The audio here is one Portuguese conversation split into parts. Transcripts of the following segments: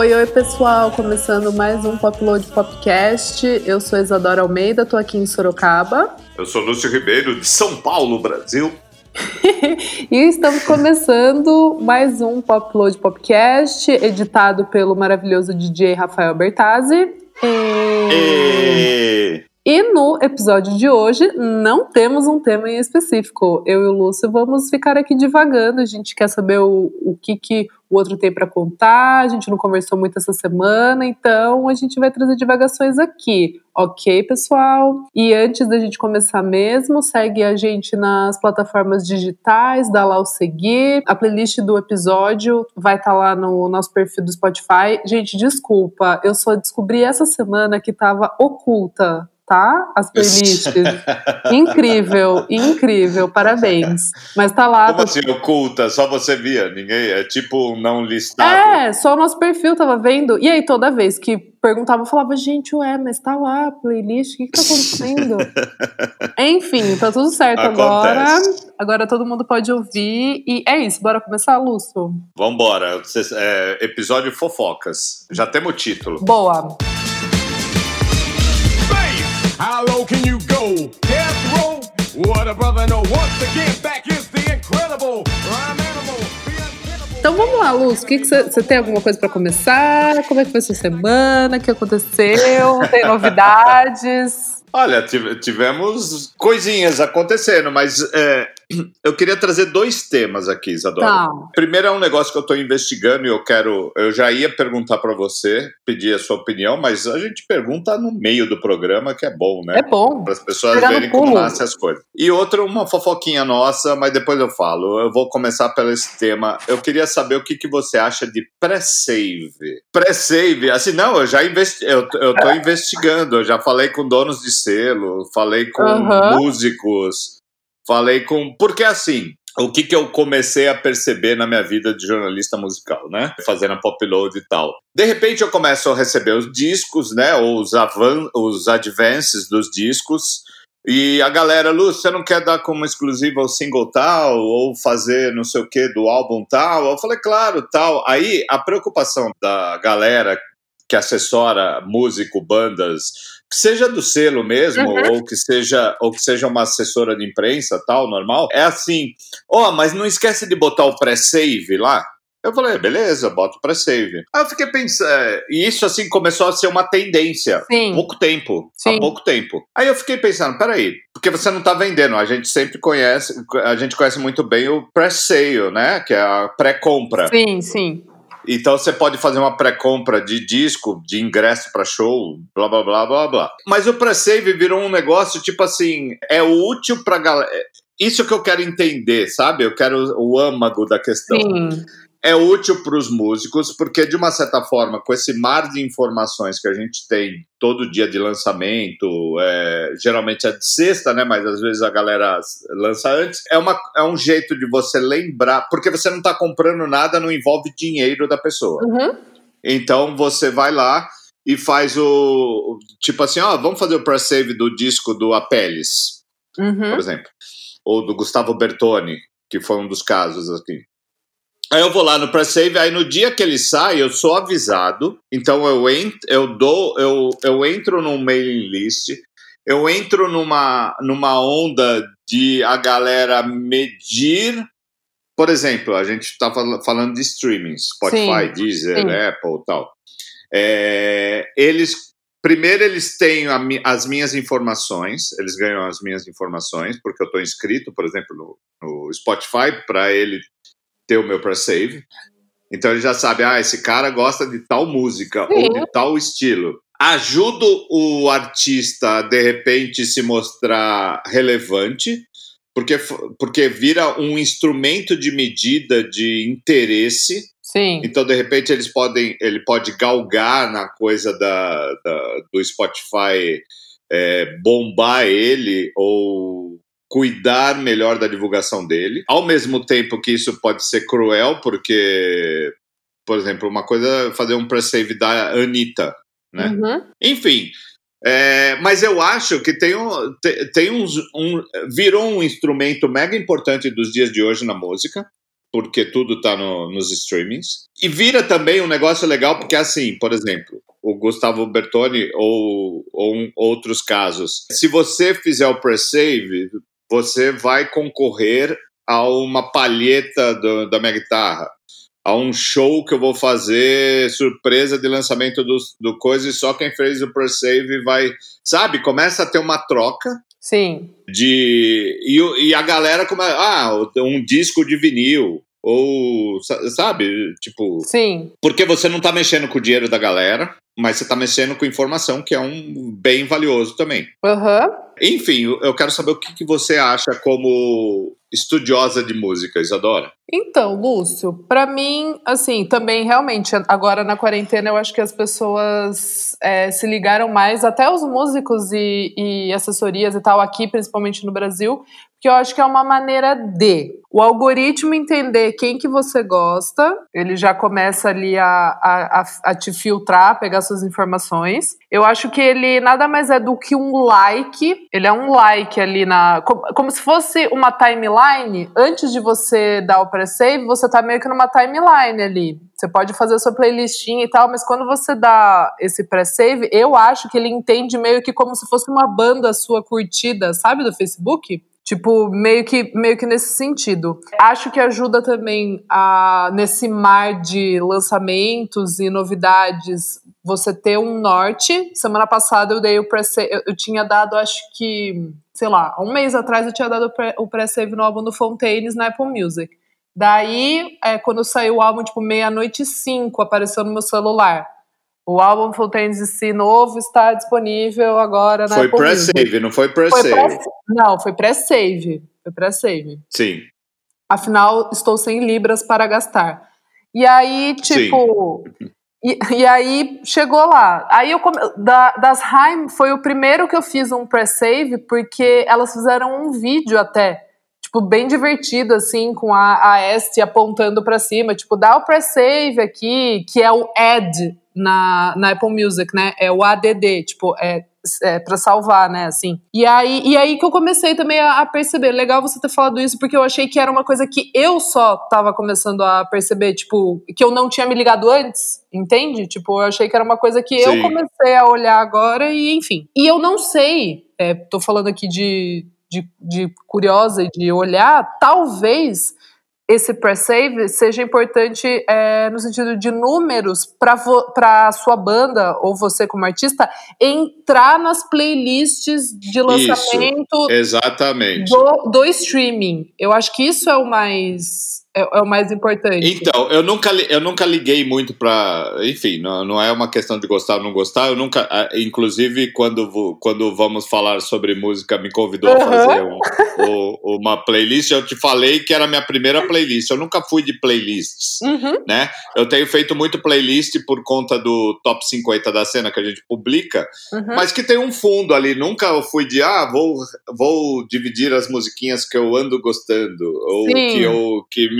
Oi, oi pessoal, começando mais um Popload Podcast. Eu sou Isadora Almeida, tô aqui em Sorocaba. Eu sou Lúcio Ribeiro, de São Paulo, Brasil. e estamos começando mais um Popload Podcast, editado pelo maravilhoso DJ Rafael Bertazzi. E... E... E no episódio de hoje não temos um tema em específico. Eu e o Lúcio vamos ficar aqui divagando. A gente quer saber o, o que, que o outro tem para contar. A gente não conversou muito essa semana, então a gente vai trazer divagações aqui. Ok, pessoal? E antes da gente começar mesmo, segue a gente nas plataformas digitais, dá lá o seguir. A playlist do episódio vai estar tá lá no nosso perfil do Spotify. Gente, desculpa, eu só descobri essa semana que estava oculta tá? As playlists. incrível, incrível, parabéns. Mas tá lá. Como tá... assim, oculta? Só você via? Ninguém. É tipo um não listado. É, só o nosso perfil tava vendo. E aí, toda vez que perguntava, eu falava, gente, ué, mas tá lá a playlist, o que, que tá acontecendo? Enfim, tá tudo certo Acontece. agora. Agora todo mundo pode ouvir. E é isso, bora começar, Lúcio? Vambora. É, episódio fofocas. Já temos o título. Boa. How low can you go? Death row? What a brother know. Once again, back is the incredible rhyme animal. Então vamos lá, Luz. O que você tem alguma coisa para começar? Como é que foi sua semana? O que aconteceu? Tem novidades? Olha, tivemos coisinhas acontecendo, mas é, eu queria trazer dois temas aqui, Isadora. Tá. Primeiro é um negócio que eu estou investigando e eu quero. Eu já ia perguntar para você, pedir a sua opinião, mas a gente pergunta no meio do programa, que é bom, né? É bom. Para as pessoas verem como nascem as coisas. E outra, uma fofoquinha nossa, mas depois eu falo. Eu vou começar pelo esse tema. Eu queria saber o que, que você acha de pré-save. Pré-save, assim, não, eu já investi... eu, eu tô investigando, eu já falei com donos de selo, falei com uhum. músicos Falei com. Porque assim, o que, que eu comecei a perceber na minha vida de jornalista musical, né? Fazendo a pop load e tal. De repente eu começo a receber os discos, né? Ou os, avan os advances dos discos. E a galera, Lu, você não quer dar como exclusiva o single tal, ou fazer não sei o que do álbum tal? Eu falei, claro, tal. Aí a preocupação da galera que assessora músico, bandas, seja do selo mesmo, uhum. ou que seja ou que seja uma assessora de imprensa, tal, normal, é assim, ó, oh, mas não esquece de botar o pré-save lá. Eu falei, beleza, bota o pré-save. Aí eu fiquei pensando, é, e isso assim começou a ser uma tendência. Sim. Pouco tempo. Sim. Há pouco tempo. Aí eu fiquei pensando, peraí, porque você não tá vendendo, a gente sempre conhece, a gente conhece muito bem o pré-sale, né? Que é a pré-compra. Sim, sim. Então você pode fazer uma pré-compra de disco, de ingresso para show, blá blá blá blá blá. Mas o pré-save virou um negócio tipo assim, é útil para galera. Isso que eu quero entender, sabe? Eu quero o âmago da questão. Sim é útil para os músicos, porque de uma certa forma, com esse mar de informações que a gente tem todo dia de lançamento, é, geralmente é de sexta, né? Mas às vezes a galera lança antes. É, uma, é um jeito de você lembrar, porque você não está comprando nada, não envolve dinheiro da pessoa. Uhum. Então você vai lá e faz o. Tipo assim, ó, vamos fazer o press save do disco do Apeles, uhum. por exemplo. Ou do Gustavo Bertoni, que foi um dos casos aqui. Aí eu vou lá no pré-save, aí no dia que ele sai, eu sou avisado. Então eu entro, eu dou, eu, eu entro num mailing list, eu entro numa, numa onda de a galera medir. Por exemplo, a gente está falando de streaming, Spotify, sim, Deezer, sim. Apple e tal. É, eles Primeiro, eles têm a, as minhas informações, eles ganham as minhas informações, porque eu estou inscrito, por exemplo, no, no Spotify, para ele ter o meu pre-save. Então ele já sabe, ah, esse cara gosta de tal música Sim. ou de tal estilo. Ajudo o artista a, de repente, se mostrar relevante, porque, porque vira um instrumento de medida de interesse. Sim. Então, de repente, eles podem, ele pode galgar na coisa da, da do Spotify é, bombar ele ou cuidar melhor da divulgação dele. Ao mesmo tempo que isso pode ser cruel, porque, por exemplo, uma coisa é fazer um pre-save da Anitta, né? Uhum. Enfim, é, mas eu acho que tem, um, tem uns, um, virou um instrumento mega importante dos dias de hoje na música. porque tudo está no, nos streamings. E vira também um negócio legal, porque assim, por exemplo, o Gustavo Bertoni ou, ou um, outros casos. Se você fizer o pre-save, você vai concorrer a uma palheta do, da minha guitarra, a um show que eu vou fazer surpresa de lançamento do, do coisa e só quem fez o pre-save vai. Sabe? Começa a ter uma troca. Sim. De, e, e a galera como ah, um disco de vinil, ou, sabe, tipo. Sim. Porque você não tá mexendo com o dinheiro da galera, mas você tá mexendo com informação, que é um bem valioso também. Aham. Uhum. Enfim, eu quero saber o que, que você acha como estudiosa de música, Isadora. Então, Lúcio, para mim, assim, também realmente, agora na quarentena, eu acho que as pessoas é, se ligaram mais, até os músicos e, e assessorias e tal, aqui, principalmente no Brasil, que eu acho que é uma maneira de o algoritmo entender quem que você gosta, ele já começa ali a, a, a, te filtrar, pegar suas informações. Eu acho que ele nada mais é do que um like, ele é um like ali na. Como, como se fosse uma timeline. Antes de você dar o pre-save, você tá meio que numa timeline ali. Você pode fazer a sua playlistinha e tal, mas quando você dá esse pré-save, eu acho que ele entende meio que como se fosse uma banda sua curtida, sabe, do Facebook? Tipo, meio que, meio que nesse sentido. Acho que ajuda também a, nesse mar de lançamentos e novidades, você ter um norte. Semana passada eu dei o pré eu, eu tinha dado, acho que, sei lá, um mês atrás eu tinha dado o pré-save no álbum do Fontaines na Apple Music. Daí, é, quando saiu o álbum, tipo, meia-noite e cinco, apareceu no meu celular. O álbum Fontaines si novo está disponível agora na Foi pré-save, não foi pré-save. Pré não, foi pré-save. Foi pré-save. Sim. Afinal, estou sem libras para gastar. E aí, tipo. E, e, aí chegou lá. Aí eu come... da, das Haim foi o primeiro que eu fiz um pré-save, porque elas fizeram um vídeo até, tipo, bem divertido, assim, com a, a Este apontando para cima, tipo, dá o pré-save aqui, que é o ad na, na Apple Music, né? É o ADD, tipo, é, é para salvar, né? Assim. E aí, e aí que eu comecei também a, a, perceber. Legal você ter falado isso, porque eu achei que era uma coisa que eu só tava começando a perceber, tipo, que eu não tinha me ligado antes, entende? Tipo, eu achei que era uma coisa que Sim. eu comecei a olhar agora e, enfim. E eu não sei, é, tô falando aqui de, de, de curiosa e de olhar, talvez esse pre-save seja importante é, no sentido de números para a sua banda ou você como artista entrar nas playlists de lançamento isso, exatamente. Do, do streaming. Eu acho que isso é o mais é, é, o mais importante. Então, eu nunca, eu nunca liguei muito para. Enfim, não, não é uma questão de gostar ou não gostar. Eu nunca. Inclusive, quando, quando vamos falar sobre música, me convidou uhum. a fazer um, um, uma playlist. Eu te falei que era a minha primeira playlist. Eu nunca fui de playlists. Uhum. Né? Eu tenho feito muito playlist por conta do top 50 da cena que a gente publica, uhum. mas que tem um fundo ali. Nunca eu fui de, ah, vou, vou dividir as musiquinhas que eu ando gostando, ou Sim. que eu. Que me,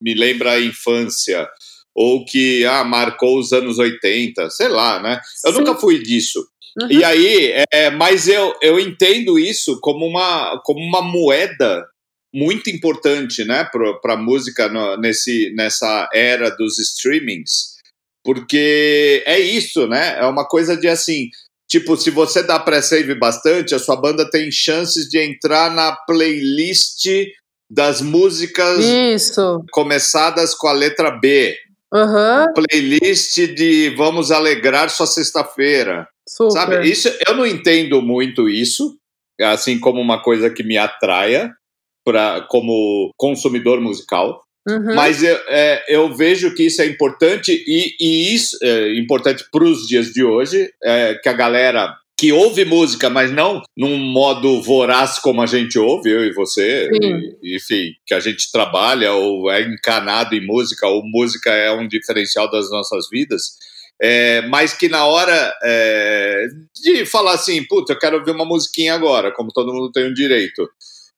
me lembra a infância, ou que ah, marcou os anos 80, sei lá, né? Eu Sim. nunca fui disso. Uhum. E aí, é, mas eu, eu entendo isso como uma, como uma moeda muito importante, né, para a música no, nesse, nessa era dos streamings, porque é isso, né? É uma coisa de assim, tipo, se você dá pré-save bastante, a sua banda tem chances de entrar na playlist das músicas Isso. começadas com a letra B. Uhum. Playlist de Vamos Alegrar Sua Sexta-feira. Sabe? Isso, eu não entendo muito isso, assim como uma coisa que me atraia pra, como consumidor musical. Uhum. Mas eu, é, eu, vejo que isso é importante e, e isso é importante para os dias de hoje, é, que a galera que ouve música, mas não num modo voraz como a gente ouve, eu e você, e, enfim, que a gente trabalha ou é encanado em música, ou música é um diferencial das nossas vidas, é, mas que na hora é, de falar assim, puta, eu quero ouvir uma musiquinha agora, como todo mundo tem o um direito,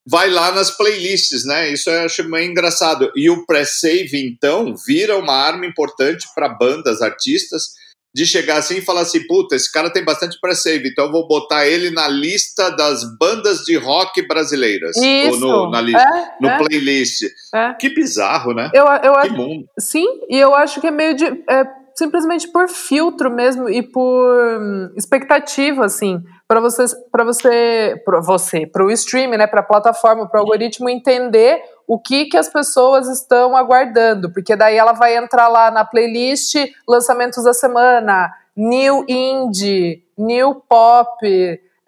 vai lá nas playlists, né? Isso eu acho meio engraçado. E o pré-save, então, vira uma arma importante para bandas, artistas, de chegar assim e falar assim, puta, esse cara tem bastante pré-save, então eu vou botar ele na lista das bandas de rock brasileiras. Isso. Ou no, na lista, é, no é. playlist. É. Que bizarro, né? Eu, eu, que mundo. Sim, e eu acho que é meio de... É, simplesmente por filtro mesmo e por hum, expectativa, assim, para você, para você, para você, para o streaming, né, para a plataforma, para o algoritmo entender o que que as pessoas estão aguardando, porque daí ela vai entrar lá na playlist lançamentos da semana, new indie, new pop,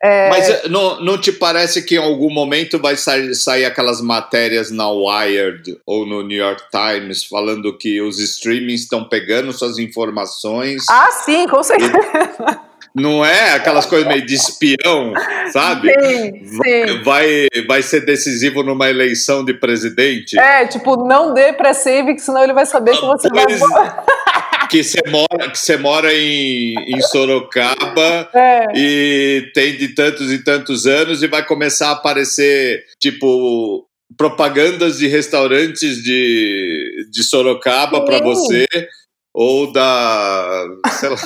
é... Mas eh, não, não te parece que em algum momento vai sair, sair aquelas matérias na Wired ou no New York Times falando que os streamings estão pegando suas informações? Ah, sim, com certeza. Não é aquelas coisas meio de espião, sabe? Sim, sim. Vai, vai ser decisivo numa eleição de presidente? É, tipo, não dê pré-save, senão ele vai saber que você pois, vai. que você mora, que você mora em, em Sorocaba é. e tem de tantos e tantos anos e vai começar a aparecer, tipo, propagandas de restaurantes de, de Sorocaba para você ou da. Sei lá.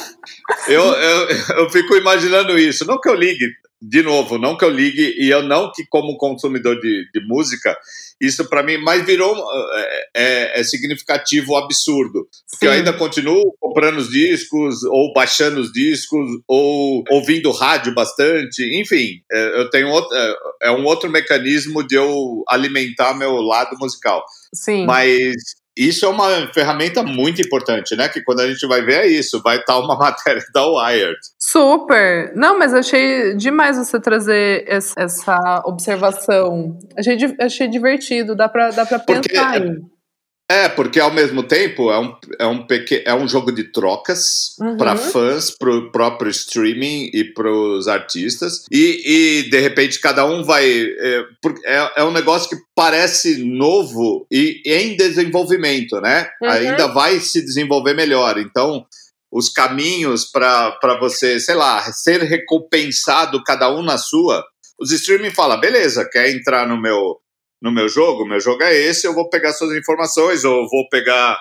eu, eu, eu fico imaginando isso. Não que eu ligue, de novo, não que eu ligue, e eu não que, como consumidor de, de música, isso para mim, mas virou é, é, é, significativo absurdo. Porque Sim. eu ainda continuo comprando os discos, ou baixando os discos, ou ouvindo rádio bastante, enfim, é, eu tenho outro, é, é um outro mecanismo de eu alimentar meu lado musical. Sim. Mas isso é uma ferramenta muito importante, né? Que quando a gente vai ver é isso, vai estar uma matéria da Wired. Super! Não, mas achei demais você trazer essa observação. Achei, achei divertido, dá pra, dá pra pensar Porque, aí. É, porque ao mesmo tempo é um, é um, pequ... é um jogo de trocas uhum. para fãs, para o próprio streaming e para os artistas. E, e, de repente cada um vai. É, é, é, um negócio que parece novo e em desenvolvimento, né? Uhum. Ainda vai se desenvolver melhor. Então, os caminhos para você, sei lá, ser recompensado cada um na sua. Os streaming falam, beleza, quer entrar no meu no meu jogo, meu jogo é esse, eu vou pegar suas informações, ou vou pegar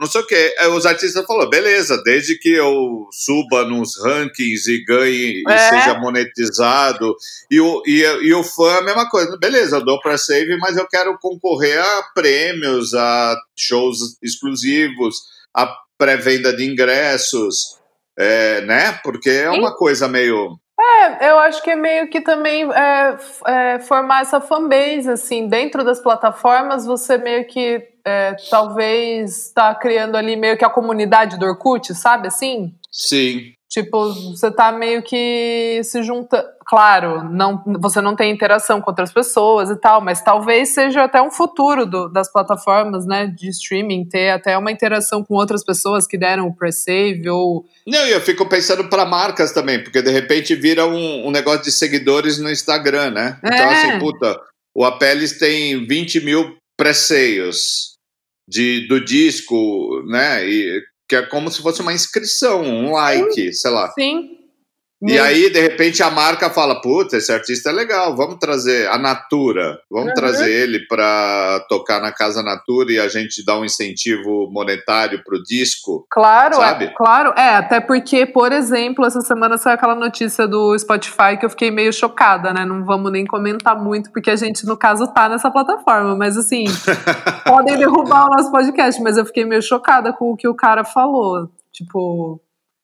não sei o que. Os artistas falaram, beleza, desde que eu suba nos rankings e ganhe é. e seja monetizado. E o, e, e, o fã a mesma coisa. Beleza, eu dou para save, mas eu quero concorrer a prêmios, a shows exclusivos, a pré-venda de ingressos, é, né? Porque é uma coisa meio. É, eu acho que é meio que também é, é, formar essa fanbase, assim, dentro das plataformas, você meio que é, talvez está criando ali meio que a comunidade do Orkut, sabe assim? Sim. Tipo, você tá meio que se junta. Claro, não, você não tem interação com outras pessoas e tal, mas talvez seja até um futuro do, das plataformas, né, de streaming, ter até uma interação com outras pessoas que deram o pre-save ou. Não, e eu fico pensando para marcas também, porque de repente vira um, um, negócio de seguidores no Instagram, né? Então, é. assim, puta, o Apeles tem 20 mil pré-seios de, do disco, né? E que é como se fosse uma inscrição, um like, sim, sei lá. Sim. E aí, de repente, a marca fala: Puta, esse artista é legal, vamos trazer a Natura, vamos uhum. trazer ele para tocar na Casa Natura e a gente dá um incentivo monetário pro disco. Claro, é, sabe? É, claro. É, até porque, por exemplo, essa semana saiu aquela notícia do Spotify que eu fiquei meio chocada, né? Não vamos nem comentar muito, porque a gente, no caso, tá nessa plataforma. Mas assim, podem derrubar o nosso podcast, mas eu fiquei meio chocada com o que o cara falou. Tipo,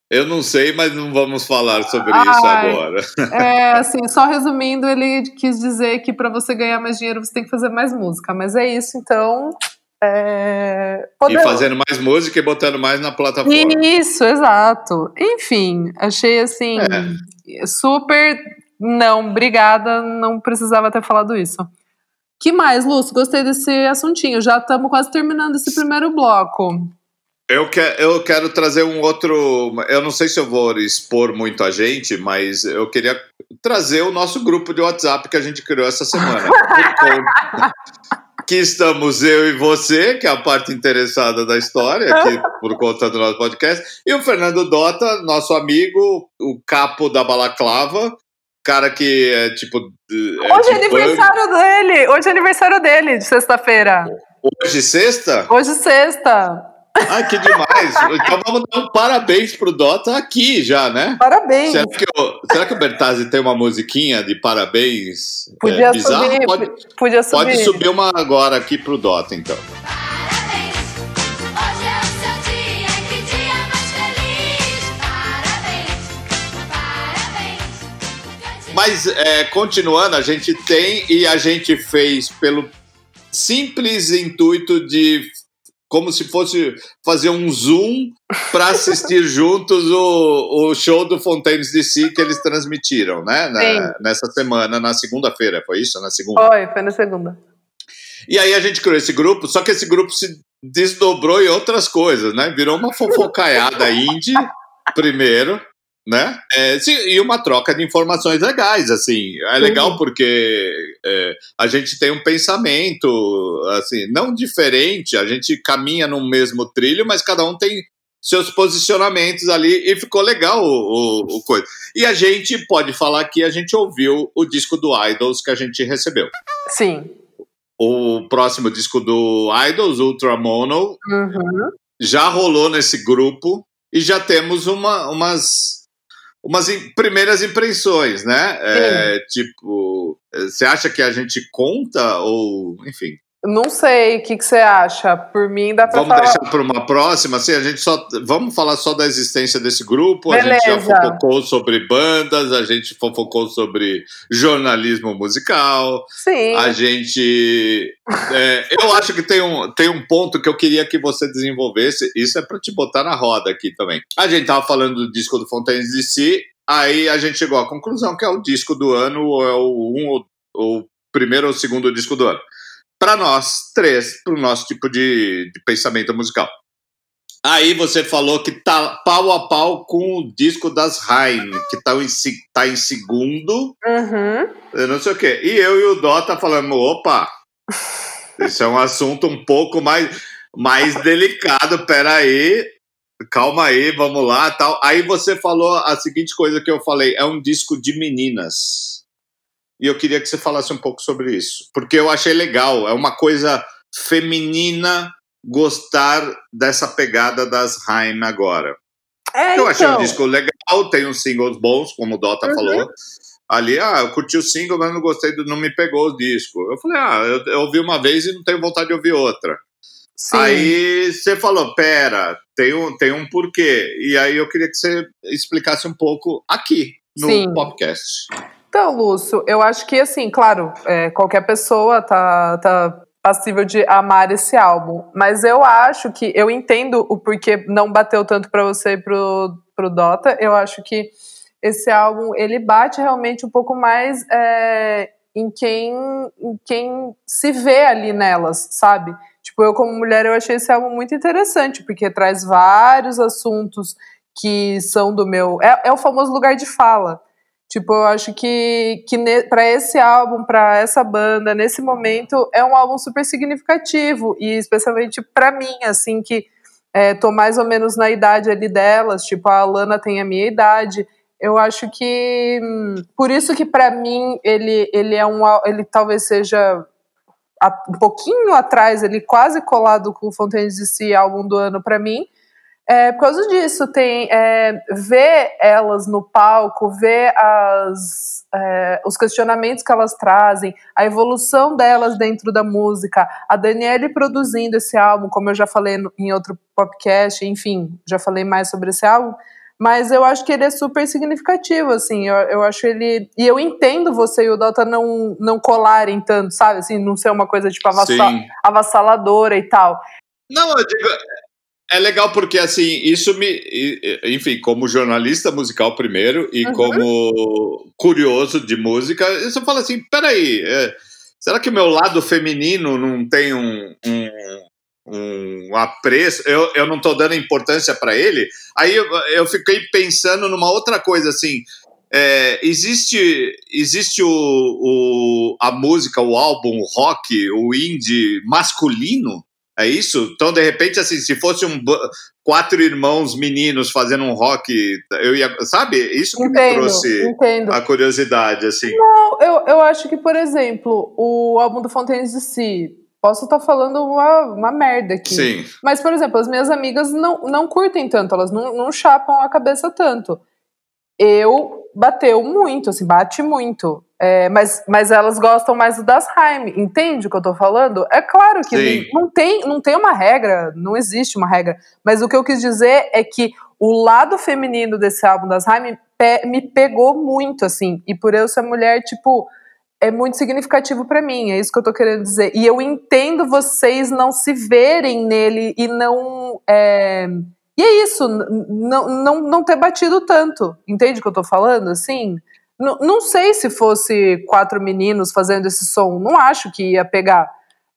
eu não sei, mas não vamos falar sobre Ai, isso agora. É, assim, só resumindo, ele quis dizer que para você ganhar mais dinheiro você tem que fazer mais música. Mas é isso, então. É... E fazendo mais música e botando mais na plataforma. Isso, exato. Enfim, achei assim. É. Super. Não, obrigada, não precisava ter falado isso. que mais, Lúcio? Gostei desse assuntinho. Já estamos quase terminando esse primeiro bloco. Eu, que, eu quero trazer um outro. Eu não sei se eu vou expor muito a gente, mas eu queria trazer o nosso grupo de WhatsApp que a gente criou essa semana. que estamos eu e você, que é a parte interessada da história, aqui por conta do nosso podcast, e o Fernando Dota, nosso amigo, o capo da balaclava, cara que é tipo. É Hoje é aniversário dele! Hoje é aniversário dele, de sexta-feira. Hoje sexta? Hoje sexta. Ai, que demais! Então vamos dar um parabéns pro Dota aqui já, né? Parabéns! Será que, eu, será que o Bertazzi tem uma musiquinha de parabéns? Podia é, subir, pode, podia subir. Pode subir uma agora aqui pro Dota, então. Mas é, continuando, a gente tem e a gente fez pelo simples intuito de como se fosse fazer um zoom para assistir juntos o, o show do Fontaines DC que eles transmitiram, né? Na, nessa semana, na segunda-feira, foi isso? Na segunda? Foi, foi na segunda. E aí a gente criou esse grupo, só que esse grupo se desdobrou em outras coisas, né? Virou uma fofocaiada indie, primeiro, né? É, sim, e uma troca de informações legais, assim. É legal uhum. porque é, a gente tem um pensamento, assim, não diferente, a gente caminha no mesmo trilho, mas cada um tem seus posicionamentos ali e ficou legal o, o, o, coisa. E a gente pode falar que a gente ouviu o disco do Idols que a gente recebeu. Sim. O próximo disco do Idols, Ultra Mono, uhum. já rolou nesse grupo e já temos uma, umas umas primeiras impressões, né? É, tipo, você acha que a gente conta ou, enfim? Não sei, o que, que você acha? Por mim dá pra Vamos falar... deixar para uma próxima, assim, a gente só... Vamos falar só da existência desse grupo, Beleza. a gente já fofocou sobre bandas, a gente fofocou sobre jornalismo musical. Sim. A gente... É, eu acho que tem um, tem um ponto que eu queria que você desenvolvesse, isso é para te botar na roda aqui também. A gente tava falando do disco do Fontaines DC, aí a gente chegou à conclusão que é o disco do ano, ou é o um ou o primeiro ou segundo disco do ano para nós três, para o nosso tipo de, de, pensamento musical. Aí você falou que tá pau a pau com o disco das Rain, que tá em, tá em segundo. Uhum. Eu não sei o quê. E eu e o Dó tá falando, opa, isso é um assunto um pouco mais, mais delicado, peraí. Calma aí, vamos lá, tal. Aí você falou a seguinte coisa que eu falei, é um disco de meninas e eu queria que você falasse um pouco sobre isso, porque eu achei legal, é uma coisa feminina gostar dessa pegada das Haim agora. É, eu achei o então. disco legal, tem uns singles bons, como o Dota uhum. falou. Ali, ah, eu curti o single, mas não gostei, do, não me pegou o disco. Eu falei, ah, eu, eu ouvi uma vez e não tenho vontade de ouvir outra. Sim. Aí você falou, pera, tem um, tem um porquê. E aí eu queria que você explicasse um pouco aqui, no Sim. podcast. Então, Lúcio, eu acho que, assim, claro, é, qualquer pessoa tá, tá passível de amar esse álbum, mas eu acho que, eu entendo o porquê não bateu tanto para você e pro, pro Dota, eu acho que esse álbum, ele bate realmente um pouco mais é, em, quem, em quem se vê ali nelas, sabe? Tipo, eu como mulher, eu achei esse álbum muito interessante, porque traz vários assuntos que são do meu... É, é o famoso lugar de fala, Tipo, eu acho que, que para esse álbum, para essa banda, nesse momento, é um álbum super significativo. E especialmente para mim, assim, que é, tô mais ou menos na idade ali delas. Tipo, a Alana tem a minha idade. Eu acho que. Por isso que para mim ele, ele é um. Ele talvez seja um pouquinho atrás, ele quase colado com o Fontaine DC, álbum do ano para mim. É, por causa disso, tem é, ver elas no palco, ver as, é, os questionamentos que elas trazem, a evolução delas dentro da música, a Daniele produzindo esse álbum, como eu já falei no, em outro podcast, enfim, já falei mais sobre esse álbum, mas eu acho que ele é super significativo, assim, eu, eu acho ele, e eu entendo você e o Dota não, não colarem tanto, sabe, assim, não ser uma coisa, tipo, avassal, avassaladora e tal. Não, eu digo, é legal porque, assim, isso me. Enfim, como jornalista musical primeiro e uhum. como curioso de música, você fala assim: peraí, é, será que o meu lado feminino não tem um, um, um apreço? Eu, eu não estou dando importância para ele? Aí eu, eu fiquei pensando numa outra coisa, assim. É, existe existe o, o, a música, o álbum, o rock, o indie masculino? É isso? Então, de repente, assim, se fosse um quatro irmãos meninos fazendo um rock, eu ia. Sabe? Isso que entendo, me trouxe entendo. a curiosidade, assim. Não, eu, eu acho que, por exemplo, o álbum do Fontaines de Si Posso estar tá falando uma, uma merda aqui. Sim. Mas, por exemplo, as minhas amigas não, não curtem tanto, elas não, não chapam a cabeça tanto. Eu bateu muito, assim, bate muito. É, mas, mas elas gostam mais do das Haim, entende o que eu tô falando? É claro que não tem, não tem uma regra, não existe uma regra. Mas o que eu quis dizer é que o lado feminino desse álbum das Haim me pegou muito, assim. E por eu ser mulher, tipo, é muito significativo para mim, é isso que eu tô querendo dizer. E eu entendo vocês não se verem nele e não. É... E é isso, não, não, não ter batido tanto. Entende o que eu tô falando? Assim. N não sei se fosse quatro meninos fazendo esse som, não acho que ia pegar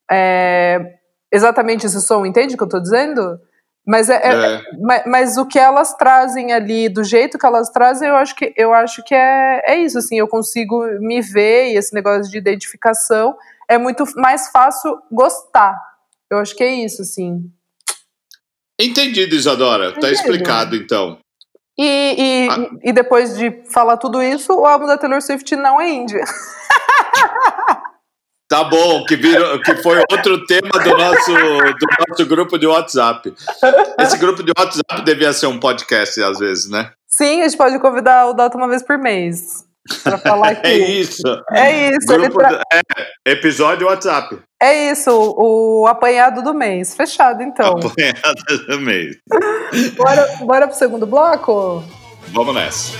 é, exatamente esse som, entende o que eu tô dizendo? Mas, é, é. é. Mas, mas, o que elas trazem ali, do jeito que elas trazem, eu acho que, eu acho que é, é isso, assim, eu consigo me ver e esse negócio de identificação é muito mais fácil gostar. Eu acho que é isso, assim. Entendido, Isadora. Entendido. Tá explicado, então. E, e, ah. e depois de falar tudo isso, o álbum da Taylor Swift não é índia. Tá bom, que, virou, que foi outro tema do nosso, do nosso grupo de WhatsApp. Esse grupo de WhatsApp devia ser um podcast às vezes, né? Sim, a gente pode convidar o Dota uma vez por mês. Pra falar aqui. é isso. É isso. Grupo tra... é, episódio WhatsApp. É isso, o, o apanhado do mês. Fechado, então. Apanhado do mês. bora, bora pro segundo bloco? Vamos nessa.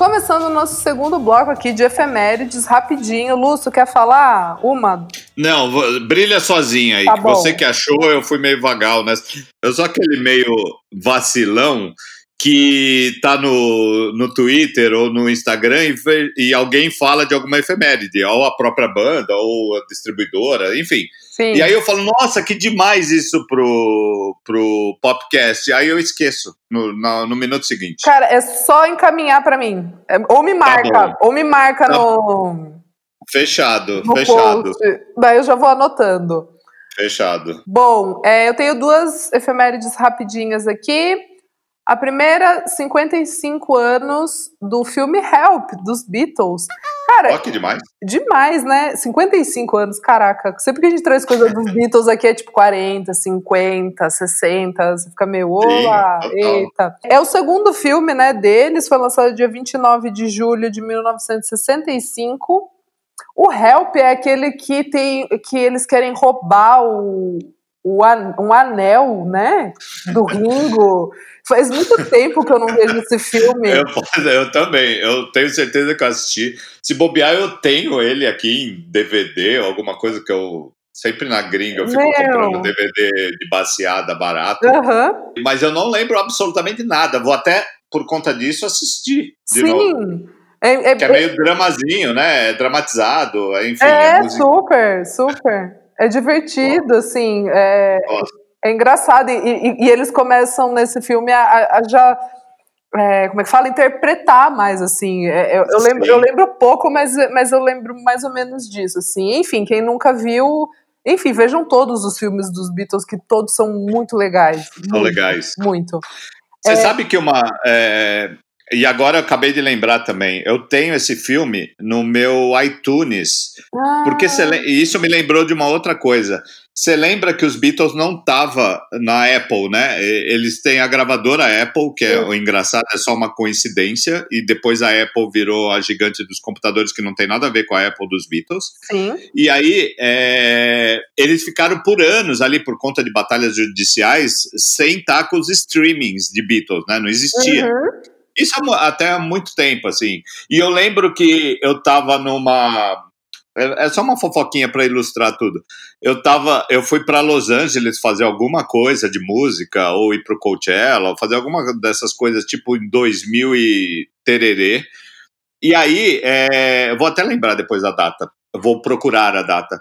Começando o nosso segundo bloco aqui de efemérides, rapidinho. Lúcio, quer falar uma? Não, brilha sozinha aí. Tá Você que achou, eu fui meio vagal, né? Eu sou aquele meio vacilão que tá no, no Twitter ou no Instagram e, e alguém fala de alguma efeméride, ou a própria banda, ou a distribuidora, enfim. Sim. E aí eu falo, nossa, que demais isso pro, pro podcast. Aí eu esqueço no, no, no minuto seguinte. Cara, é só encaminhar para mim. É, ou me tá marca, tá ou me marca tá. no. Fechado, no fechado. Post. Daí eu já vou anotando. Fechado. Bom, é, eu tenho duas efemérides rapidinhas aqui. A primeira, 55 anos do filme Help, dos Beatles. Cara, oh, que demais. Demais, né? 55 anos, caraca. Sempre que a gente traz coisa dos Beatles aqui é tipo 40, 50, 60. Você fica meio, ola, eita. É o segundo filme, né, deles. Foi lançado dia 29 de julho de 1965. O Help é aquele que tem que eles querem roubar o, o an, um anel, né, do Ringo. Faz muito tempo que eu não vejo esse filme. Eu, eu, também, eu tenho certeza que eu assisti. Se bobear, eu tenho ele aqui em DVD, alguma coisa que eu. Sempre na gringa eu fico Meu. comprando DVD de baseada barato. Uhum. Mas eu não lembro absolutamente nada. Vou até, por conta disso, assistir de Sim. novo. É, é, que é meio dramazinho, né? É dramatizado, enfim. É, é super, super. É divertido, assim. É, é engraçado. E, e, e, eles começam nesse filme a, a já. É, como é que fala? Interpretar mais, assim. É, eu, eu, lembro, eu lembro pouco, mas, mas eu lembro mais ou menos disso, assim. Enfim, quem nunca viu. Enfim, vejam todos os filmes dos Beatles, que todos são muito legais. São muito, legais. Muito. Você é... sabe que uma. É, e agora eu acabei de lembrar também. Eu tenho esse filme no meu iTunes. Ah. Porque isso me lembrou de uma outra coisa. Você lembra que os Beatles não estavam na Apple, né? Eles têm a gravadora Apple, que é o engraçado, é só uma coincidência, e depois a Apple virou a gigante dos computadores, que não tem nada a ver com a Apple dos Beatles. Sim. E aí é, eles ficaram por anos ali, por conta de batalhas judiciais, sem estar com os streamings de Beatles, né? Não existia. Uhum. Isso até há muito tempo, assim. E eu lembro que eu tava numa. É, é só uma fofoquinha para ilustrar tudo. Eu tava, eu fui para Los Angeles fazer alguma coisa de música ou ir pro Coachella, ou fazer alguma dessas coisas tipo em 2000 e tererê. E aí, é, eu vou até lembrar depois da data. Vou procurar a data.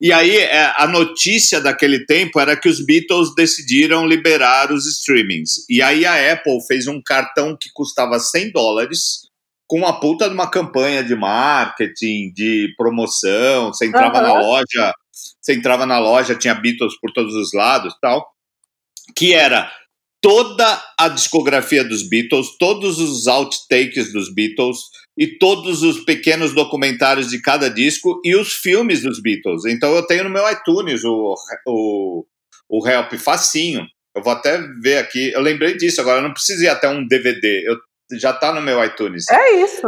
E aí, é, a notícia daquele tempo era que os Beatles decidiram liberar os streamings. E aí, a Apple fez um cartão que custava 100 dólares, com uma puta de uma campanha de marketing, de promoção. Você entrava uhum. na loja, você entrava na loja, tinha Beatles por todos os lados tal. Que era toda a discografia dos Beatles, todos os outtakes dos Beatles e todos os pequenos documentários de cada disco e os filmes dos Beatles. Então eu tenho no meu iTunes o, o, o Help facinho. Eu vou até ver aqui. Eu lembrei disso agora, eu não preciso ir até um DVD. Eu, já tá no meu iTunes. É isso.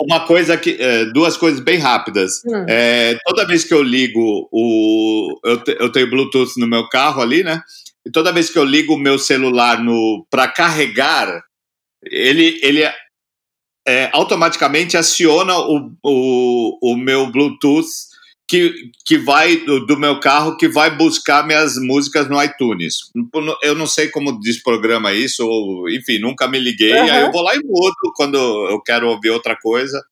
Uma coisa que. É, duas coisas bem rápidas. Hum. É, toda vez que eu ligo o. Eu, eu tenho Bluetooth no meu carro ali, né? E toda vez que eu ligo o meu celular no para carregar, ele, ele é, automaticamente aciona o, o, o meu Bluetooth que, que vai do, do meu carro que vai buscar minhas músicas no iTunes. Eu não sei como desprograma isso, ou enfim, nunca me liguei. Aham. Aí eu vou lá e mudo quando eu quero ouvir outra coisa.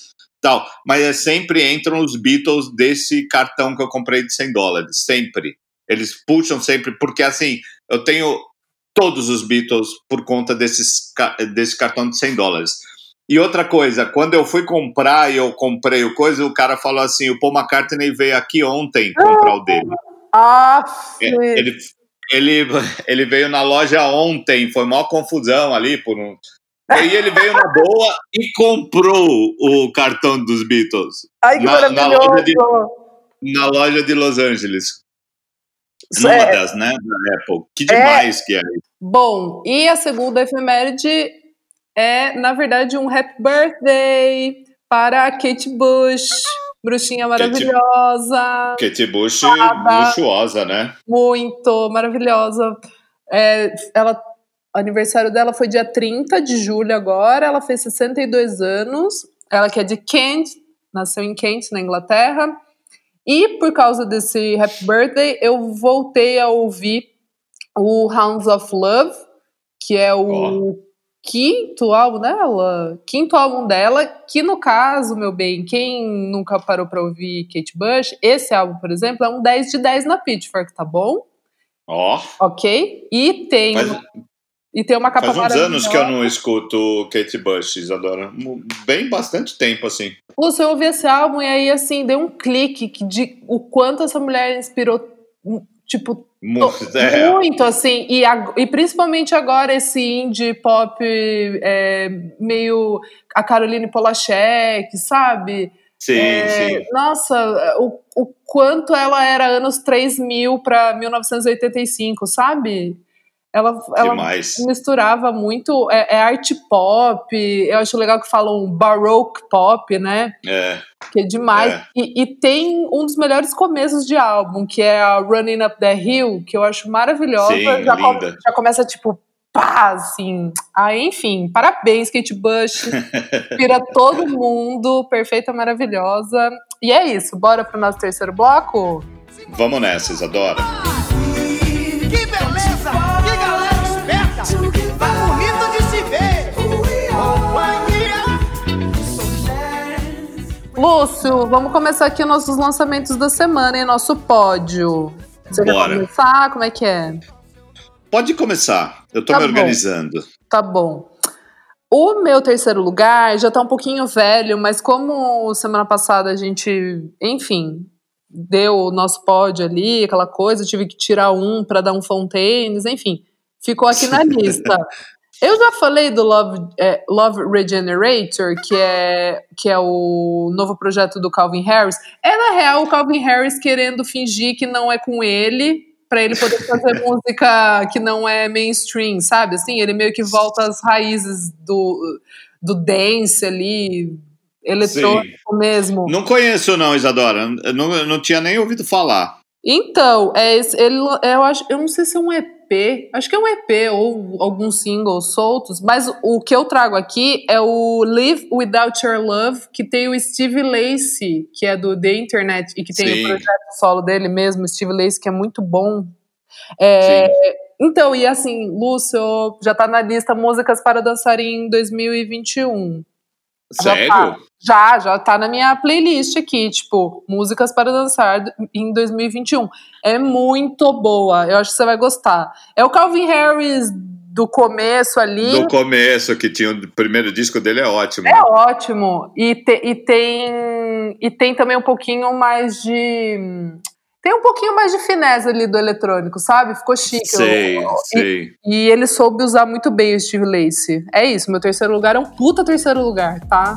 Tal. Mas é sempre entram os Beatles desse cartão que eu comprei de 100 dólares. Sempre. Eles puxam sempre, porque assim, eu tenho todos os Beatles por conta desses, desse cartão de 100 dólares. E outra coisa, quando eu fui comprar e eu comprei o coisa, o cara falou assim: o Paul McCartney veio aqui ontem comprar o dele. Ah, É, Ele, ele, ele veio na loja ontem, foi maior confusão ali por um. Aí ele veio na boa e comprou o cartão dos Beatles Ai, que na- na loja de- na loja de Los Angeles. Numa É. das, né? Da Apple. Que demais que é. Bom, e a segunda efeméride é, na verdade, um happy birthday para a Kate Bush, bruxinha maravilhosa, Kate Bush, Fada. luxuosa, né? muito maravilhosa. É, ela, o aniversário dela foi dia 30 de julho agora, ela fez 62 anos, ela que é de Kent, nasceu em Kent, na Inglaterra, e por causa desse happy birthday, eu voltei a ouvir o Hounds of Love, que é o quinto álbum dela, quinto álbum dela, que no caso, meu bem, quem nunca parou pra ouvir Kate Bush, esse álbum, por exemplo, é um 10 de 10 na Pitchfork, tá bom? Ó, Ok? E tem, e tem uma capa faz uns anos que eu não escuto Kate Bush, Isadora. Bem bastante tempo, assim. Lúcio, eu ouvi esse álbum e aí, assim, deu um clique que de o quanto essa mulher inspirou, um, tipo, Mu- é, Muito, assim, e, e principalmente agora esse indie pop é, meio a Caroline Polachek, sabe? sim, É, sim. Nossa, o, o quanto ela era anos 3000 para 1985, sabe? Ela, ela misturava muito, é, é arte pop, eu acho legal que falam baroque pop, né? É, Que é demais. É. E, e tem um dos melhores começos de álbum, que é a Running Up the Hill, que eu acho maravilhosa. Sim, já, já começa tipo, pá, assim. Ah, enfim, parabéns, Kate Bush. Inspira todo mundo, perfeita, maravilhosa. E é isso, bora pro nosso terceiro bloco? vamos nessa, Isadora. Tá bonito de se ver! Lúcio, vamos começar aqui nossos lançamentos da semana, hein? Nosso pódio. Você quer Bora. começar? Como é que é? Pode começar. Eu tô Tá me bom. organizando. Tá bom. O meu terceiro lugar já tá um pouquinho velho, mas como semana passada a gente, enfim, deu o nosso pódio ali, aquela coisa, tive que tirar um pra dar um Fontaines, enfim, ficou aqui na lista. Eu já falei do Love, é, Love Regenerator, que é, que é o novo projeto do Calvin Harris. É, na real, o Calvin Harris querendo fingir que não é com ele, pra ele poder fazer música que não é mainstream, sabe? Assim, ele meio que volta às raízes do, do dance ali, eletrônico mesmo. Não conheço, não, Isadora. Eu não, eu não tinha nem ouvido falar. Então, é ele, eu acho, eu não sei se é um EP, acho que é um EP ou alguns singles soltos, mas o que eu trago aqui é o Live Without Your Love, que tem o Steve Lacy, que é do The Internet e que tem Sim. o projeto solo dele mesmo, Steve Lacy, que é muito bom. É, então, e assim, Lúcio, já tá na lista músicas para dançar em 2021. Já Sério? tá. Já, já tá na minha playlist aqui, tipo, músicas para dançar em 2021. É muito boa, eu acho que você vai gostar. É o Calvin Harris do começo ali. Do começo, que tinha o primeiro disco dele, é ótimo. É ótimo. E, te- e tem, e tem também um pouquinho mais de. Tem um pouquinho mais de finesse ali do eletrônico, sabe? Ficou chique. Sei, Eu- sei. E ele soube usar muito bem o Steve Lacy. É isso, meu terceiro lugar é um puta terceiro lugar, tá?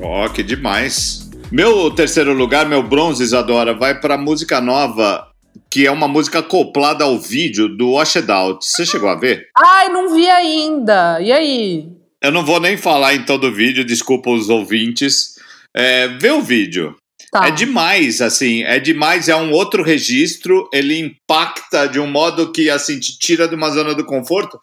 Ó, que demais. Meu terceiro lugar, meu bronze, Isadora, vai pra música nova, que é uma música acoplada ao vídeo do Washed Out. Você chegou a ver? Ai, não vi ainda. E aí? Eu não vou nem falar em todo o vídeo, desculpa os ouvintes. É, vê o vídeo. Tá. É demais, assim, é demais, é um outro registro, ele impacta de um modo que, assim, te tira de uma zona do conforto,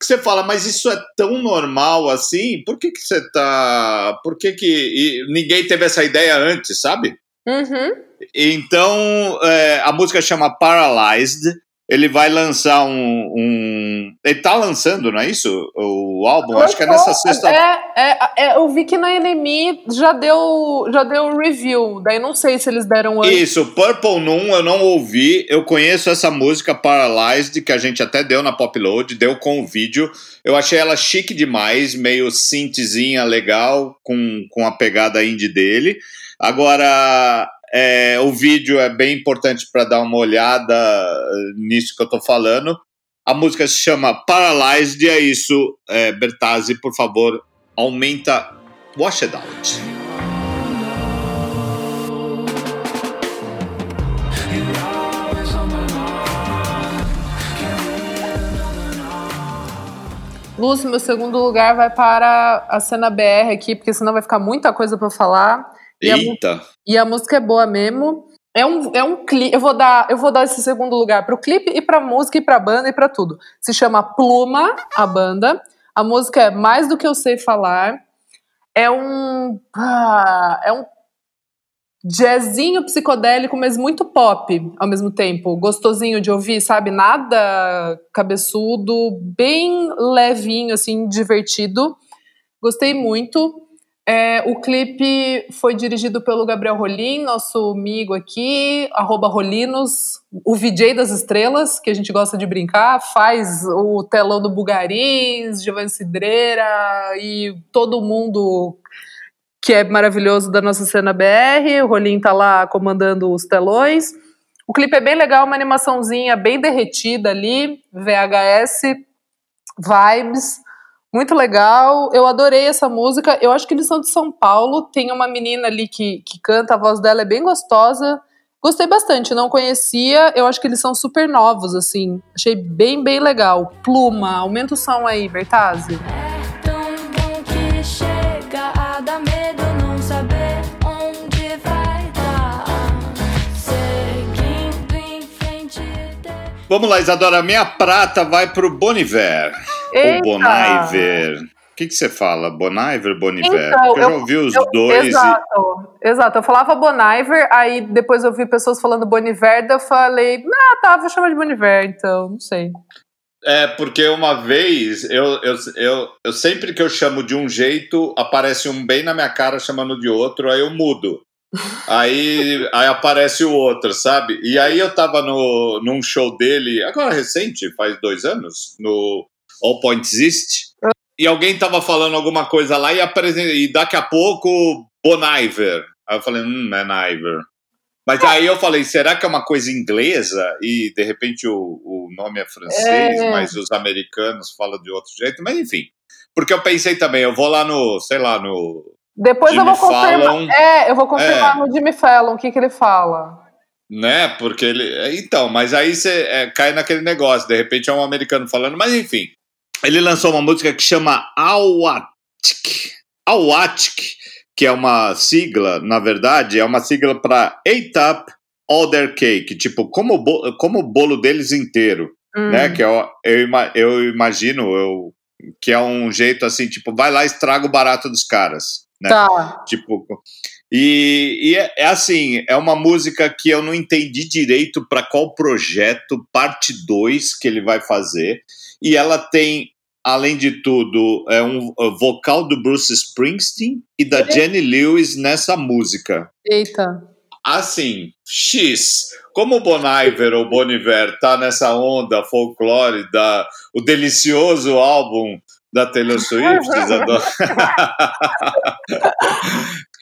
que você fala, mas isso é tão normal assim, por que que você tá... por que que... e ninguém teve essa ideia antes, sabe? Uhum. Então, é, a música chama Paralyzed, ele vai lançar um, um... Ele tá lançando, não é isso? O álbum, acho que é nessa sexta... É, é, é, eu vi que na NME já deu, já deu review. Daí não sei se eles deram antes. Isso, Purple Noon eu não ouvi. Eu conheço essa música Paralyzed, que a gente até deu na Popload, deu com o vídeo. Eu achei ela chique demais, meio synthzinha legal, com, com a pegada indie dele. Agora, é, o vídeo é bem importante para dar uma olhada eh, nisso que eu tô falando. A música se chama Paralyzed e é isso. É, Bertazzi, por favor, aumenta Wash It Out. Lúcio, meu segundo lugar vai para a cena BR aqui, porque senão vai ficar muita coisa eu falar. E a, Eita! e a música é boa mesmo. É um, é um clipe. Eu vou dar, eu vou dar esse segundo lugar pro clipe e pra música e pra banda e pra tudo. Se chama Pluma, a banda. A música é Mais do que eu sei falar. É um ah, é um jazzinho psicodélico, mas muito pop ao mesmo tempo. Gostosinho de ouvir, sabe? Nada cabeçudo, bem levinho, assim, divertido. Gostei muito. É, o clipe foi dirigido pelo Gabriel Rolim, nosso amigo aqui, arroba Rolinos, o VJ das estrelas, que a gente gosta de brincar, faz o telão do Bugarins, Giovanni Cidreira e todo mundo que é maravilhoso da nossa cena BR. O Rolim tá lá comandando os telões. O clipe é bem legal, uma animaçãozinha bem derretida ali, VHS, vibes. Muito legal, eu adorei essa música. Eu acho que eles são de São Paulo. Tem uma menina ali que, que canta, a voz dela é bem gostosa. Gostei bastante, não conhecia. Eu acho que eles são super novos, assim. Achei bem, bem legal. Pluma, aumenta o som aí, Bertazzi. É tão bom que chega a dar medo não saber onde vai dar. Seguindo em frente. de- Vamos lá, Isadora. Minha prata vai pro Boniver. Ou Eita! Boniver. O que, que você fala? Boniver, Boniver? Então, Porque eu já ouvi os Eu- dois. e- Exato, exato. Eu falava Boniver, aí depois eu vi pessoas falando Boniver, daí eu falei, ah, tá, vou chamar de Boniver, então, não sei. É, porque uma vez, eu, eu, eu, eu sempre que eu chamo de um jeito, aparece um bem na minha cara chamando de outro, aí eu mudo. Aí, aí aparece o outro, sabe? E aí eu tava no, num show dele, agora recente, faz dois anos, no All Points East, e alguém tava falando alguma coisa lá e, apresen- e daqui a pouco Boniver. Aí eu falei, hum, é Niver. Mas aí eu falei, será que é uma coisa inglesa? E de repente o, o nome é francês, É. mas os americanos falam de outro jeito, mas enfim. Porque eu pensei também, eu vou lá no, sei lá, no. Depois eu Jimmy vou confirmar. Fallon. É, eu vou confirmar É. no Jimmy Fallon o que, que ele fala. Né? Porque ele. Então, mas aí você é, cai naquele negócio, de repente é um americano falando, mas enfim. Ele lançou uma música que chama Awatik. Awatik, que é uma sigla, na verdade, é uma sigla para Ate Up All Their Cake, tipo, como, como o bolo deles inteiro. Hum. né? Que eu, eu, ima- eu imagino eu, que é um jeito assim, tipo, vai lá e estraga o barato dos caras, né? Tá. Tipo, e, e é, é assim, é uma música que eu não entendi direito para qual projeto, parte 2 que ele vai fazer. E ela tem, além de tudo, é um uh, vocal do Bruce Springsteen e da Jenny Lewis nessa música. Eita. assim, X. Como o Bon Iver ou Bon Iver tá nessa onda folclore da o delicioso álbum da Taylor Swift, Isadora.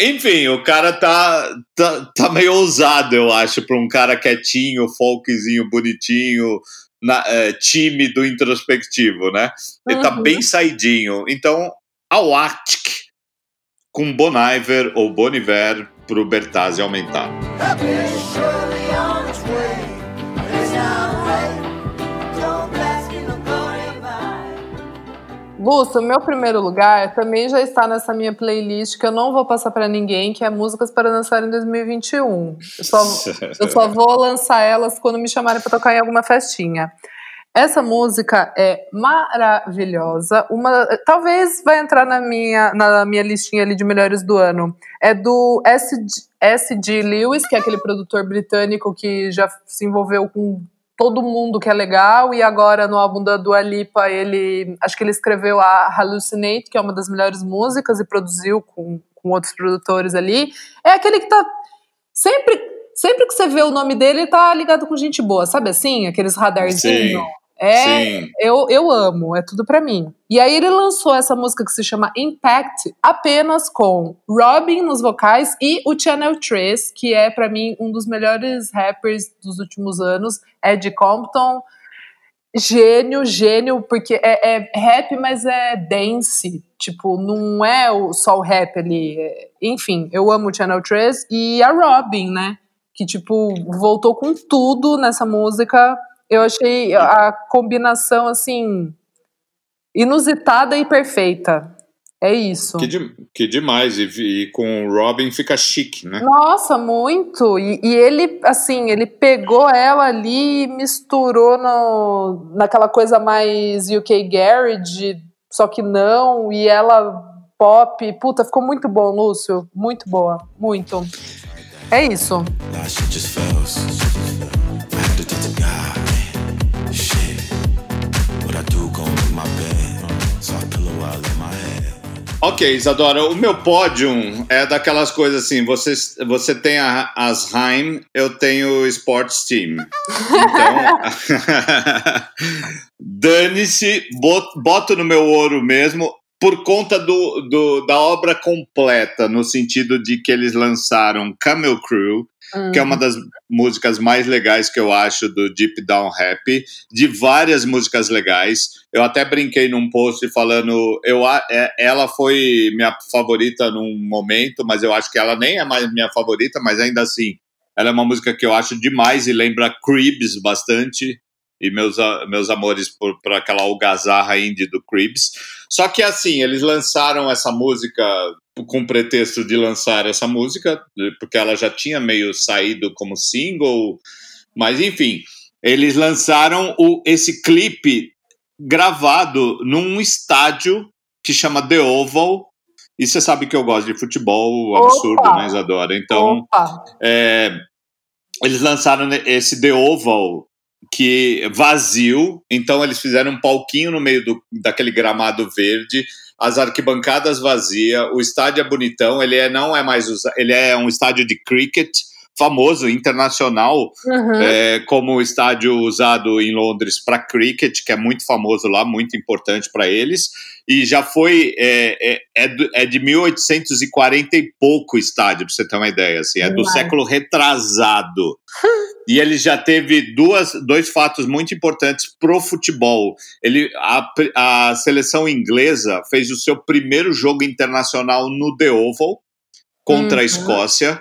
Enfim, o cara tá, tá, tá meio ousado, eu acho, para um cara quietinho, folkzinho, bonitinho, na, é, tímido, introspectivo, né? Ele tá Uhum. bem saidinho. Então, ao Arctic com Bon Iver ou Bon Iver pro Bertazzi aumentar. Surely by. Lúcio, o meu primeiro lugar também já está nessa minha playlist que eu não vou passar pra ninguém, que é músicas para dançar em 2021. Eu só, eu só vou lançar elas quando me chamarem pra tocar em alguma festinha. Essa música é maravilhosa. Uma, talvez vai entrar na minha, na minha listinha ali de melhores do ano. É do. S.G. Lewis, que é aquele produtor britânico que já se envolveu com todo mundo que é legal e agora no álbum da Dua Lipa ele acho que ele escreveu a Hallucinate que é uma das melhores músicas e produziu com, com outros produtores ali. É aquele que tá sempre sempre que você vê o nome dele tá ligado com gente boa sabe assim? Aqueles radarzinhos é Sim. eu, eu amo, é tudo pra mim. E aí ele lançou essa música que se chama Impact apenas com Robin nos vocais e o Channel 3, que é pra mim um dos melhores rappers dos últimos anos, Ed Compton. Gênio, gênio, porque é, é rap, mas é dance. Tipo, não é só o rap ali. É- enfim, eu amo o Channel 3 e a Robin, né? Que, tipo, voltou com tudo nessa música. Eu achei a combinação, assim, inusitada e perfeita. É isso. Que, de- que demais. E, e com o Robin fica chique, né? Nossa, muito. E, e ele, assim, ele pegou ela ali e misturou no, naquela coisa mais UK Garage, só que não, e ela pop. Puta, ficou muito bom, Lúcio. Muito boa. Muito. É isso. Last Ok, Isadora, o meu pódio é daquelas coisas assim, você, você tem a, as Heim, eu tenho o Sports Team. Então, dane-se, bot- boto no meu ouro mesmo, por conta do, do- da obra completa, no sentido de que eles lançaram Camel Crew, que é uma das músicas mais legais que eu acho do Deep Down Rap, de várias músicas legais. Eu até brinquei num post falando, eu, é- ela foi minha favorita num momento, mas eu acho que ela nem é mais minha favorita, mas ainda assim, ela é uma música que eu acho demais e lembra Cribs bastante. E meus, meus amores por, por aquela algazarra indie do Cribs. Só que assim, eles lançaram essa música com pretexto de lançar essa música, porque ela já tinha meio saído como single, mas enfim, eles lançaram o, esse clipe gravado num estádio que chama The Oval. E você sabe que eu gosto de futebol absurdo, Opa! né, Isadora? Então, é, eles lançaram esse The Oval que vazio, então eles fizeram um palquinho no meio do, daquele gramado verde, as arquibancadas vazias, o estádio é bonitão, ele é, não é mais usa- ele é um estádio de cricket famoso internacional, Uhum. é, como o estádio usado em Londres para cricket, que é muito famoso lá, muito importante para eles, e já foi é, é, é, é de 1840 e pouco estádio, para você ter uma ideia, assim, é do Demais. século retrasado. E ele já teve duas, dois fatos muito importantes pro futebol. Ele, a, a seleção inglesa fez o seu primeiro jogo internacional no The Oval contra a Uhum. Escócia.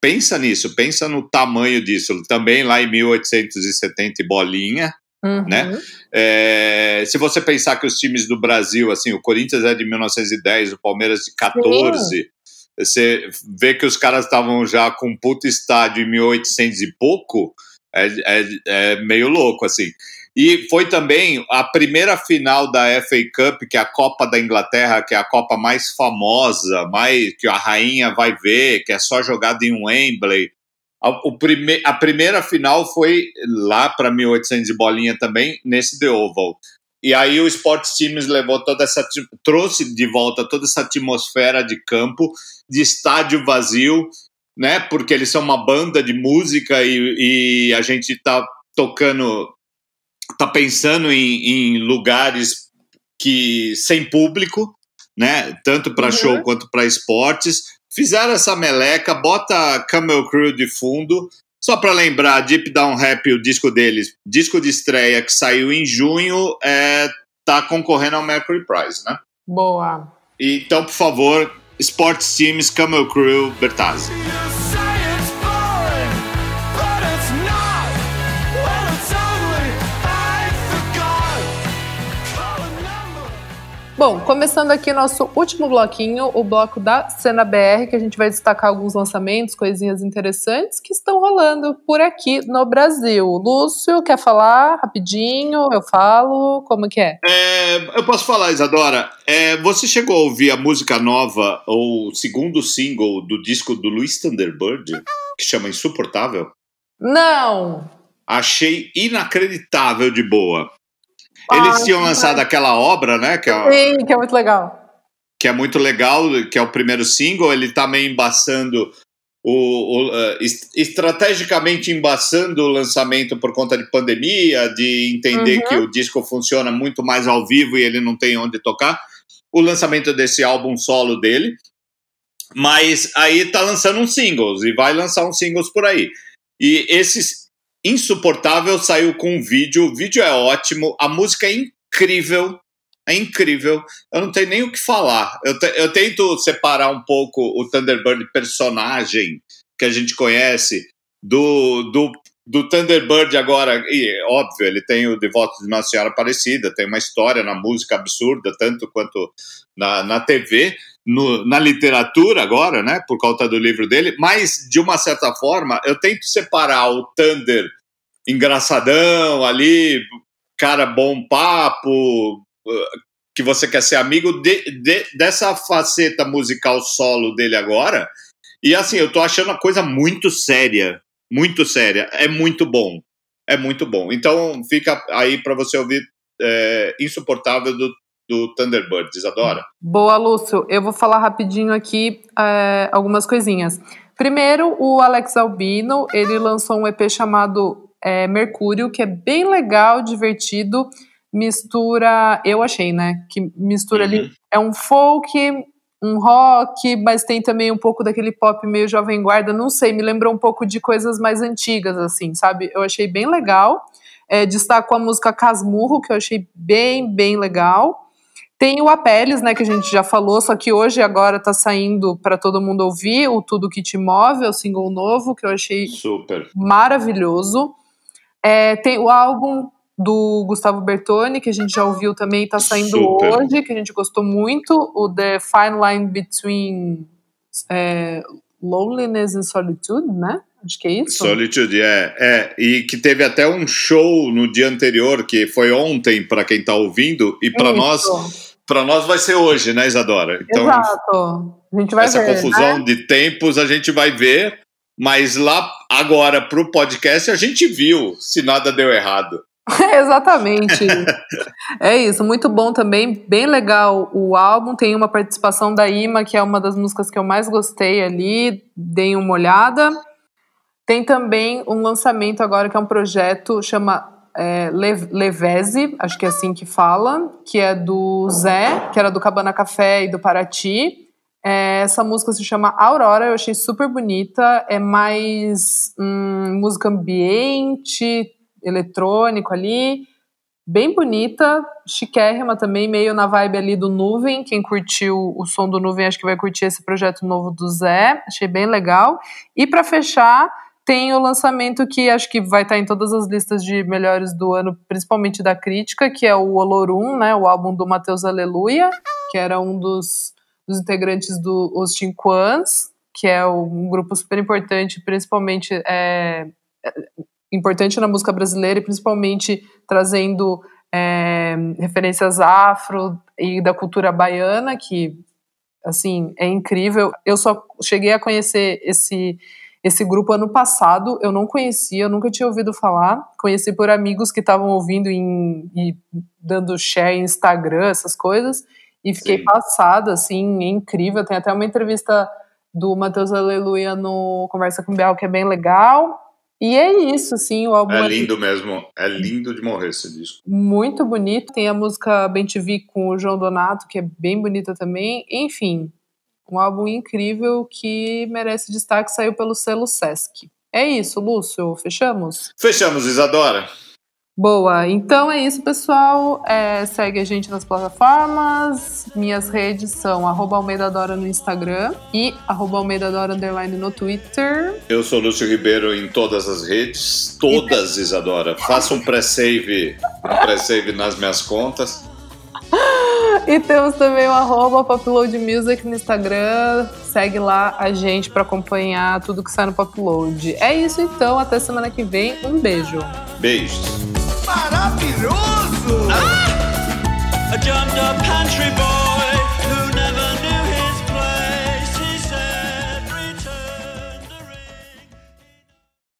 Pensa nisso, pensa no tamanho disso. Também lá em 1870 e bolinha. Uhum. né? É, se você pensar que os times do Brasil, assim, o Corinthians é de 1910, o Palmeiras de 14, você vê que os caras estavam já com um puto estádio em 1800 e pouco, é, é, é meio louco, assim. E foi também a primeira final da FA Cup, que é a Copa da Inglaterra, que é a Copa mais famosa, mais que a rainha vai ver, que é só jogada em Wembley. A, o prime, a primeira final foi lá para 1800 e bolinha também, nesse The Oval. E aí o Sports Teams levou toda essa trouxe de volta toda essa atmosfera de campo, de estádio vazio né? Porque eles são uma banda de música e, e a gente tá tocando, tá pensando em, em lugares que sem público, né? Tanto para Uhum. show quanto para esportes. Fizeram essa meleca, bota Camel Crew de fundo. Só para lembrar, Deep Down Rap, o disco deles, disco de estreia que saiu em junho, é, tá concorrendo ao Mercury Prize, né? Boa. E, Então, por favor, Sports Teams, Camel Crew, Bertazzi. Bom, começando aqui nosso último bloquinho, o bloco da Cena BR, que a gente vai destacar alguns lançamentos, coisinhas interessantes que estão rolando por aqui no Brasil. Lúcio, quer falar rapidinho? Eu falo, como que é? É, eu posso falar, Isadora, é, você chegou a ouvir a música nova, ou o segundo single do disco do Luiz Thunderbird, que chama Insuportável? Não! Achei inacreditável de boa. Eles Ah, tinham lançado aquela obra, né? Que é, Sim, que é muito legal. que é muito legal, que é o primeiro single. Ele tá meio embaçando o, o, est- estrategicamente embaçando o lançamento por conta de pandemia, de entender Uhum. que o disco funciona muito mais ao vivo e ele não tem onde tocar. O lançamento desse álbum solo dele. Mas aí tá lançando uns singles e vai lançar uns singles por aí. E esse Insuportável saiu com um vídeo, o vídeo é ótimo, a música é incrível, é incrível. Eu não tenho nem o que falar. Eu, te- eu tento separar um pouco o Thunderbird personagem que a gente conhece do, do, do Thunderbird agora. E, óbvio, ele tem o Devoto de Nossa Senhora Aparecida, tem uma história na música absurda, tanto quanto na, na TV. no- na literatura agora, né, por conta do livro dele, mas de uma certa forma eu tento separar o Thunder engraçadão ali, cara bom papo, que você quer ser amigo de, de- dessa faceta musical solo dele agora. E assim, eu tô achando a coisa muito séria, muito séria. É muito bom, é muito bom. Então fica aí para você ouvir é, Insuportável do, do Thunderbird, Isadora. Boa, Lúcio. Eu vou falar rapidinho aqui é, algumas coisinhas. Primeiro, o Alex Albino, ele lançou um EP chamado é, Mercúrio, que é bem legal, divertido, mistura, eu achei, né, que mistura ali, é um folk, um rock, mas tem também um pouco daquele pop meio jovem guarda, não sei, me lembrou um pouco de coisas mais antigas, assim, sabe? Eu achei bem legal. É, destaco a música Casmurro, que eu achei bem, bem legal. Tem o Apeles, né, que a gente já falou, só que hoje agora tá saindo para todo mundo ouvir o Tudo Que Te Move, é o single novo, que eu achei Super. maravilhoso. É, tem o álbum do Gustavo Bertoni, que a gente já ouviu também, tá saindo Super. hoje, que a gente gostou muito, o The Fine Line Between é, Loneliness and Solitude, né? Acho que é isso. Solitude, é, é. E que teve até um show no dia anterior, que foi ontem, para quem tá ouvindo, e para nós, para nós vai ser hoje, né, Isadora? Então, Exato. A gente vai essa ver, confusão né? de tempos a gente vai ver, mas lá agora pro podcast a gente viu se nada deu errado. Exatamente. é isso, muito bom também, bem legal o álbum. Tem uma participação da Ima, que é uma das músicas que eu mais gostei ali. Deem uma olhada. Tem também um lançamento agora que é um projeto, chama é, Le- Levese, acho que é assim que fala, que é do Zé, que era do Cabana Café e do Paraty. É, essa música se chama Aurora, eu achei super bonita. É mais hum, música ambiente, eletrônico ali. Bem bonita, chiquérrima também, meio na vibe ali do Nuvem. Quem curtiu o som do Nuvem, acho que vai curtir esse projeto novo do Zé. Achei bem legal. E para fechar, tem o lançamento que acho que vai estar em todas as listas de melhores do ano, principalmente da crítica, que é o Olorum, né, o álbum do Matheus Aleluia, que era um dos, dos integrantes do Os que é um grupo super importante, principalmente é, importante na música brasileira e principalmente trazendo é, referências afro e da cultura baiana, que assim é incrível. Eu só cheguei a conhecer esse esse grupo ano passado, eu não conhecia, eu nunca tinha ouvido falar. Conheci por amigos que estavam ouvindo em, e dando share em Instagram, essas coisas, e fiquei Sim. passada, assim, é incrível. Tem até uma entrevista do Matheus Aleluia no Conversa com Bial, que é bem legal. E é isso, assim, o álbum É lindo mesmo. É lindo de morrer esse disco. muito bonito. Tem a música Bem Te Vi com o João Donato, que é bem bonita também. Enfim, um álbum incrível que merece destaque, saiu pelo selo Sesc. É isso, Lúcio, fechamos? Fechamos, Isadora. Boa, então é isso, pessoal. É, segue a gente nas plataformas. Minhas redes são arroba Almeida Dora no Instagram e arroba Almeida Dora underline no Twitter. Eu sou Lúcio Ribeiro em todas as redes. Todas, Isadora. Faça um pré-save. Um pré-save nas minhas contas. E temos também o arroba Popload Music no Instagram. Segue lá a gente para acompanhar tudo que sai no Popload. É isso então, até semana que vem. Um beijo. Beijos. Maravilhoso! A jumped up country boy